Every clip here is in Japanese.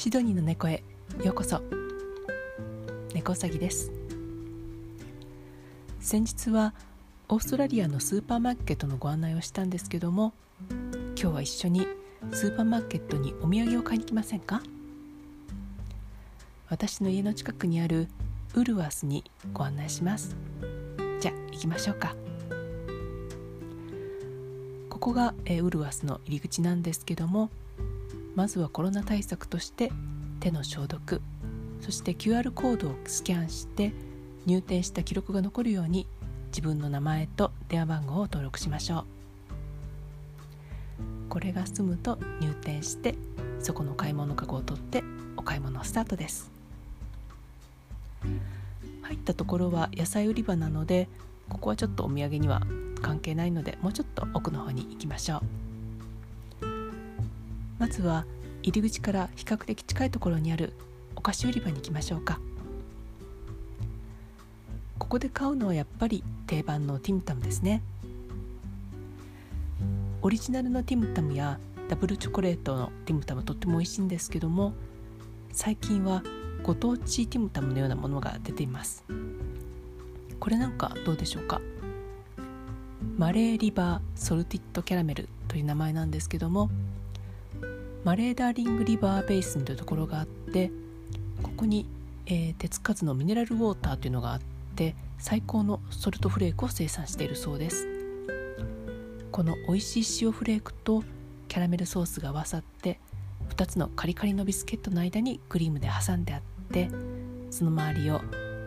シドニーの猫へ。ようこそ。猫うさぎです。先日はオーストラリアのスーパーマーケットのご案内をしたんですけども今日は一緒にスーパーマーケットにお土産を買いに来ませんか？私の家の近くにあるウルワスにご案内します。じゃあ行きましょうか。ここが、えウルワスの入り口なんですけどもまずはコロナ対策として手の消毒そして QR コードをスキャンして入店した記録が残るように自分の名前と電話番号を登録しましょう。これが済むと入店してそこの買い物かごを取ってお買い物スタートです。入ったところは野菜売り場なのでここはちょっとお土産には関係ないのでもうちょっと奥の方に行きましょう。まずは入り口から比較的近いところにあるお菓子売り場に行きましょうか。ここで買うのはやっぱり定番のティムタムですね。オリジナルのティムタムやダブルチョコレートのティムタムとっても美味しいんですけども最近はご当地ティムタムのようなものが出ています。これなんかどうでしょうか？マレーリバーソルティッドキャラメルという名前なんですけどもマレーダーリングリバーベースンというところがあってここに、えー、手つかずのミネラルウォーターというのがあって最高のソルトフレークを生産しているそうです。この美味しい塩フレークとキャラメルソースが合わさって2つのカリカリのビスケットの間にクリームで挟んであってその周りを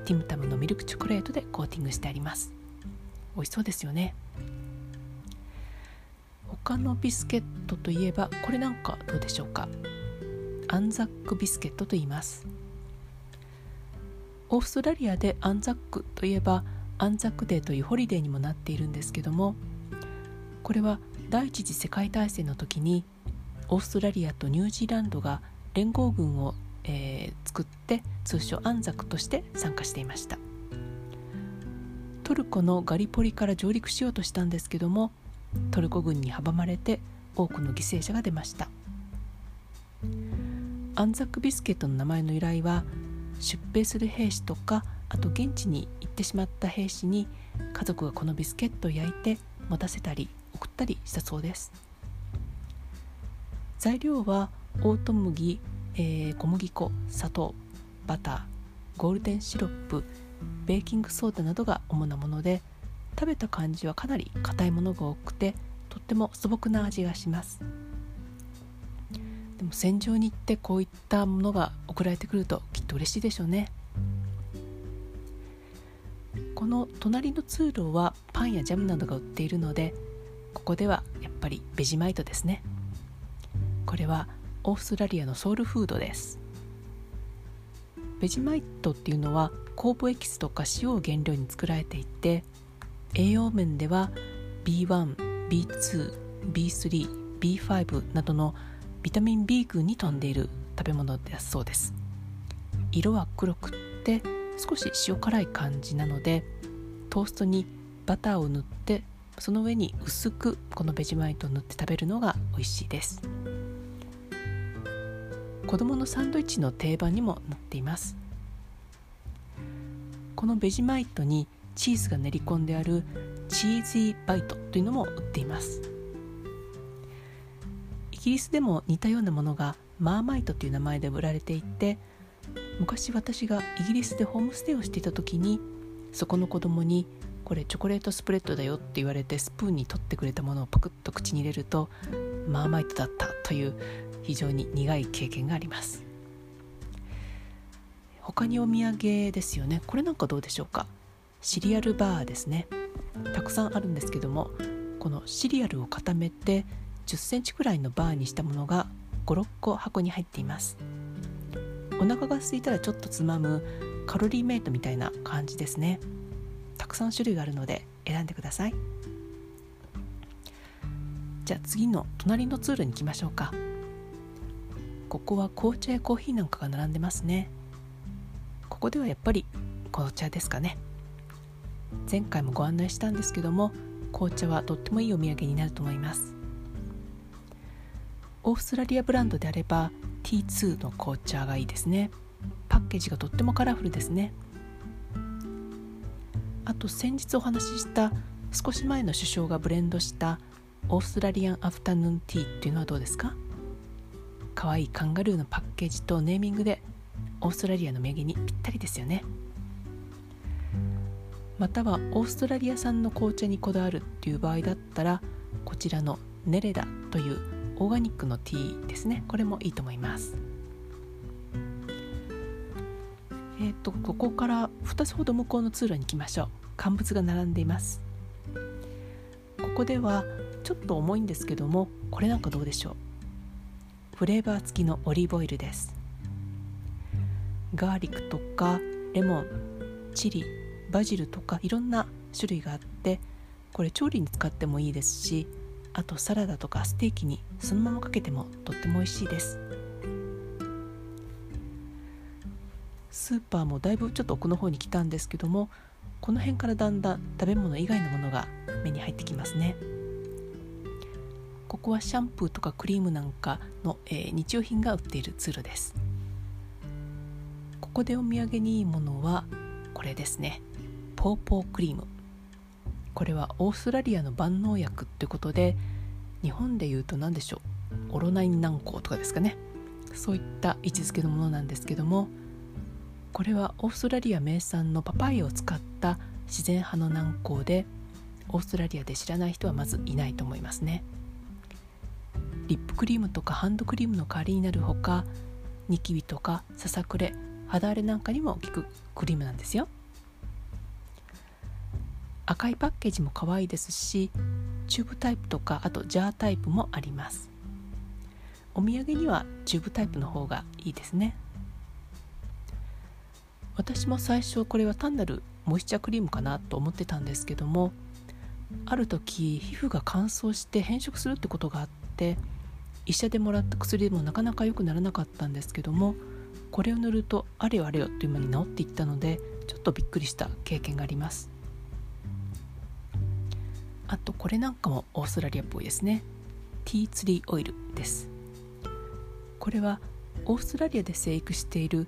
ティムタムのミルクチョコレートでコーティングしてあります。美味しそうですよね。他のビスケットといえばこれなんかどうでしょうか？アンザックビスケットと言います。オーストラリアでアンザックといえばアンザックデーというホリデーにもなっているんですけどもこれは第一次世界大戦の時にオーストラリアとニュージーランドが連合軍を、えー、作って通称アンザックとして参加していました。トルコのガリポリから上陸しようとしたんですけどもトルコ軍に阻まれて多くの犠牲者が出ました。アンザックビスケットの名前の由来は出兵する兵士とかあと現地に行ってしまった兵士に家族がこのビスケットを焼いて持たせたり送ったりしたそうです。材料はオート麦、えー、小麦粉砂糖バターゴールデンシロップベーキングソーダなどが主なもので食べた感じはかなり硬いものが多くてとっても素朴な味がします。でも戦場に行ってこういったものが送られてくるときっと嬉しいでしょうね。この隣の通路はパンやジャムなどが売っているのでここではやっぱりベジマイトですね。これはオーストラリアのソウルフードです。ベジマイトっていうのは酵母エキスとか塩を原料に作られていて栄養面では B1、B2、B3、B5 などのビタミン B 群に富んでいる食べ物だそうです。色は黒くって少し塩辛い感じなのでトーストにバターを塗ってその上に薄くこのベジマイトを塗って食べるのが美味しいです。子供のサンドイッチの定番にもなっています。このベジマイトにチーズが練り込んであるチーズーバイトというのも売っています。イギリスでも似たようなものがマーマイトという名前で売られていて昔私がイギリスでホームステイをしていた時にそこの子供にこれチョコレートスプレッドだよって言われてスプーンに取ってくれたものをパクッと口に入れるとマーマイトだったという非常に苦い経験があります。他にお土産ですよね。これなんかどうでしょうか？シリアルバーですね。たくさんあるんですけどもこのシリアルを固めて1 0センチくらいのバーにしたものが56個箱に入っています。お腹が空いたらちょっとつまむカロリーメイトみたいな感じですね。たくさん種類があるので選んでください。じゃあ次の隣の通路に行きましょうか。ここは紅茶やコーヒーなんかが並んでますね。ここではやっぱり紅茶ですかね。前回もご案内したんですけども紅茶はとってもいいお土産になると思います。オーストラリアブランドであれば T2 の紅茶がいいですね。パッケージがとってもカラフルですね。あと先日お話しした少し前の首相がブレンドしたオーストラリアンアフタヌーンティーっていうのはどうですか？可愛いカンガルーのパッケージとネーミングでオーストラリアの名義にぴったりですよね。またはオーストラリア産の紅茶にこだわるっていう場合だったらこちらのネレダというオーガニックのティーですね。これもいいと思います。えっ、ー、とここから2つほど向こうの通路に行きましょう。乾物が並んでいます。ここではちょっと重いんですけどもこれなんかどうでしょう。フレーバー付きのオリーブオイルです。ガーリックとかレモンチリバジルとかいろんな種類があってこれ調理に使ってもいいですしあとサラダとかステーキにそのままかけてもとっても美味しいです。スーパーもだいぶちょっと奥の方に来たんですけどもこの辺からだんだん食べ物以外のものが目に入ってきますね。ここはシャンプーとかクリームなんかの、えー、日用品が売っている通路です。ここでお土産にいいものはこれですね。ポーポークリーム。これはオーストラリアの万能薬ということで日本でいうと何でしょう？オロナイン軟膏とかですかね。そういった位置づけのものなんですけどもこれはオーストラリア名産のパパイを使った自然派の軟膏でオーストラリアで知らない人はまずいないと思いますね。リップクリームとかハンドクリームの代わりになるほかニキビとかささくれ肌荒れなんかにも効くクリームなんですよ。赤いパッケージも可愛いですしチューブタイプとかあとジャータイプもあります。お土産にはチューブタイプの方がいいですね。私も最初これは単なるモイスチャークリームかなと思ってたんですけどもある時皮膚が乾燥して変色するってことがあって医者でもらった薬でもなかなか良くならなかったんですけどもこれを塗るとあれよあれよという間に治っていったのでちょっとびっくりした経験があります。あとこれなんかもオーストラリアっぽいですね。ティーツリーオイルです。これはオーストラリアで生育している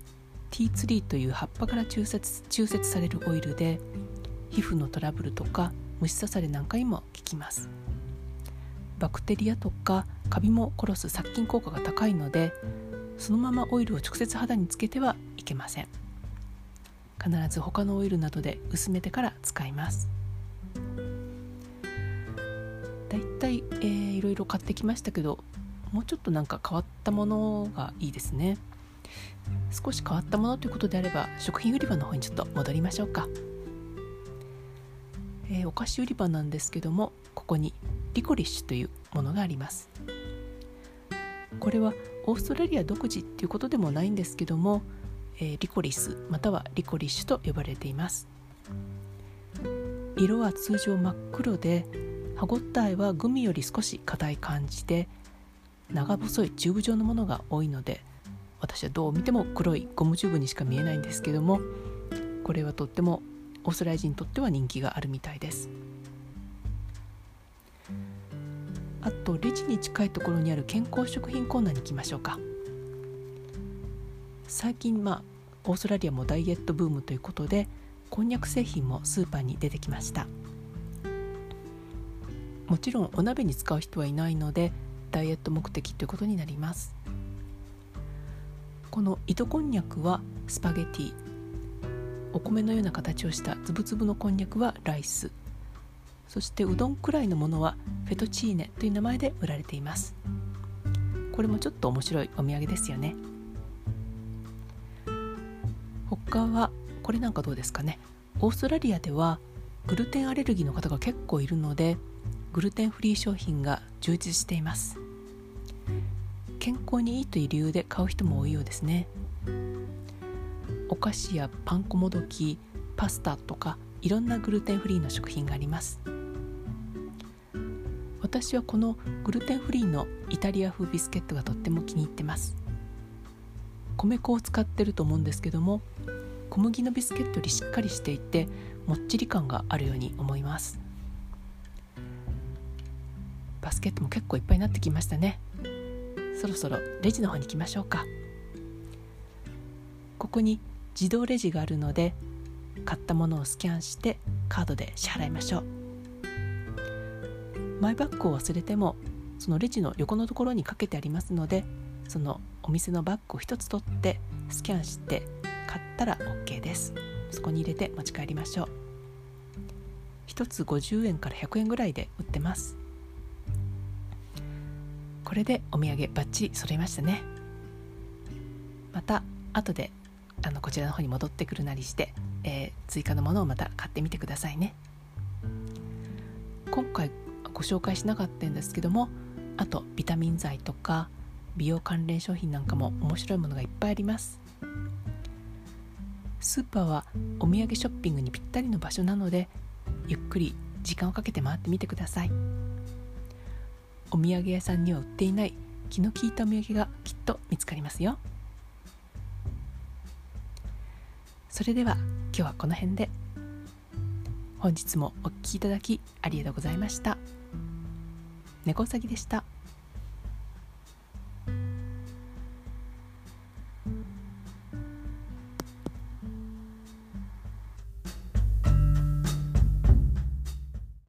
ティーツリーという葉っぱから抽出抽出されるオイルで皮膚のトラブルとか虫刺されなんかにも効きます。バクテリアとかカビも殺す殺菌効果が高いのでそのままオイルを直接肌につけてはいけません。必ず他のオイルなどで薄めてから使います。だい、えー、いろいろ買ってきましたけどもうちょっとなんか変わったものがいいですね。少し変わったものということであれば食品売り場の方にちょっと戻りましょうか、えー、お菓子売り場なんですけどもここにリコリッシュというものがあります。これはオーストラリア独自っていうことでもないんですけども、えー、リコリスまたはリコリッシュと呼ばれています。色は通常真っ黒で歯ごたえはグミより少し硬い感じで長細いチューブ状のものが多いので私はどう見ても黒いゴムチューブにしか見えないんですけどもこれはとってもオーストラリア人にとっては人気があるみたいです。あとレジに近いところにある健康食品コーナーに行きましょうか。最近まあオーストラリアもダイエットブームということでこんにゃく製品もスーパーに出てきました。もちろんお鍋に使う人はいないのでダイエット目的ということになります。この糸こんにゃくはスパゲティ。お米のような形をしたつぶつぶのこんにゃくはライス。そしてうどんくらいのものはフェトチーネという名前で売られています。これもちょっと面白いお土産ですよね。他はこれなんかどうですかね。オーストラリアではグルテンアレルギーの方が結構いるのでグルテンフリー商品が充実しています。健康にいいという理由で買う人も多いようですね。お菓子やパン粉もどきパスタとかいろんなグルテンフリーの食品があります。私はこのグルテンフリーのイタリア風ビスケットがとっても気に入ってます。米粉を使ってると思うんですけども小麦のビスケットよりしっかりしていてもっちり感があるように思います。バスケットも結構いっぱいになってきましたね。そろそろレジの方に行きましょうか。ここに自動レジがあるので買ったものをスキャンしてカードで支払いましょう。マイバッグを忘れてもそのレジの横のところにかけてありますのでそのお店のバッグを1つ取ってスキャンして買ったら OK です。そこに入れて持ち帰りましょう。1つ50円から100円ぐらいで売ってます。これでお土産バッチリ揃いましたね。また後であのこちらの方に戻ってくるなりして、えー、追加のものをまた買ってみてくださいね。今回ご紹介しなかったんですけどもあとビタミン剤とか美容関連商品なんかも面白いものがいっぱいあります。スーパーはお土産ショッピングにぴったりの場所なのでゆっくり時間をかけて回ってみてください。お土産屋さんには売っていない気の利いたお土産がきっと見つかりますよ。それでは今日はこの辺で。本日もお聴きいただきありがとうございました。猫うさぎでした。